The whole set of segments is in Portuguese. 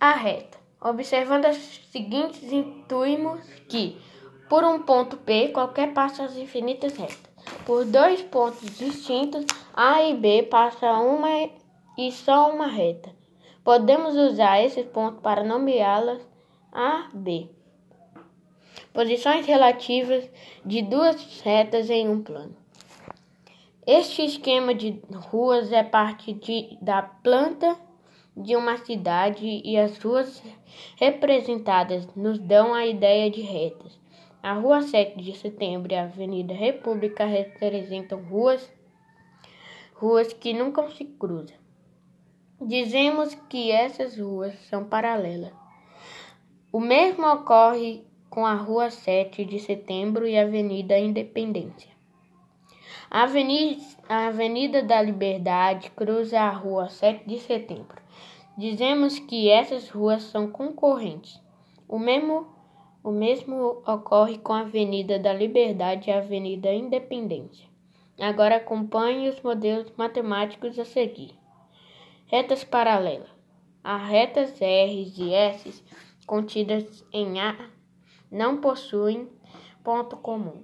a reta. Observando as seguintes, intuímos que, por um ponto P, qualquer passa as infinitas retas. Por dois pontos distintos, A e B, passa uma e só uma reta. Podemos usar esses pontos para nomeá-las A, B. Posições relativas de duas retas em um plano. Este esquema de ruas é parte de, da planta de uma cidade e as ruas representadas nos dão a ideia de retas. A Rua 7 de Setembro e a Avenida República representam ruas, ruas que nunca se cruzam. Dizemos que essas ruas são paralelas. O mesmo ocorre com a Rua 7 de Setembro e a Avenida Independência. A Avenida, Avenida da Liberdade cruza a Rua 7 de Setembro. Dizemos que essas ruas são concorrentes. O mesmo, o mesmo ocorre com a Avenida da Liberdade e a Avenida Independência. Agora acompanhe os modelos matemáticos a seguir. Retas paralelas. As retas R e S contidas em A não possuem ponto comum.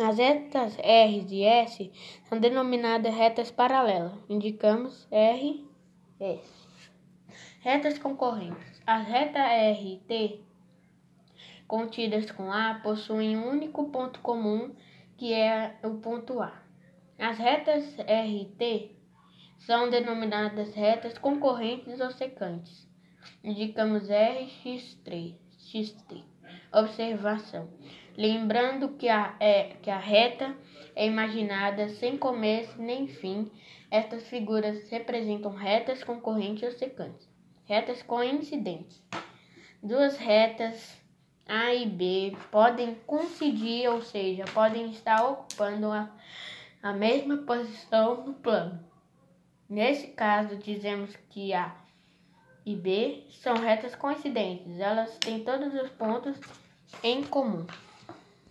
As retas R e S são denominadas retas paralelas. Indicamos R, S. Retas concorrentes. As retas R e T contidas com A possuem um único ponto comum, que é o ponto A. As retas R e T são denominadas retas concorrentes ou secantes. Indicamos R, X3, X3. Observação. Lembrando que a, é, que a reta é imaginada sem começo nem fim, estas figuras representam retas concorrentes ou secantes retas coincidentes. Duas retas A e B podem coincidir, ou seja, podem estar ocupando a, a mesma posição no plano. Nesse caso, dizemos que A e B são retas coincidentes, elas têm todos os pontos em comum.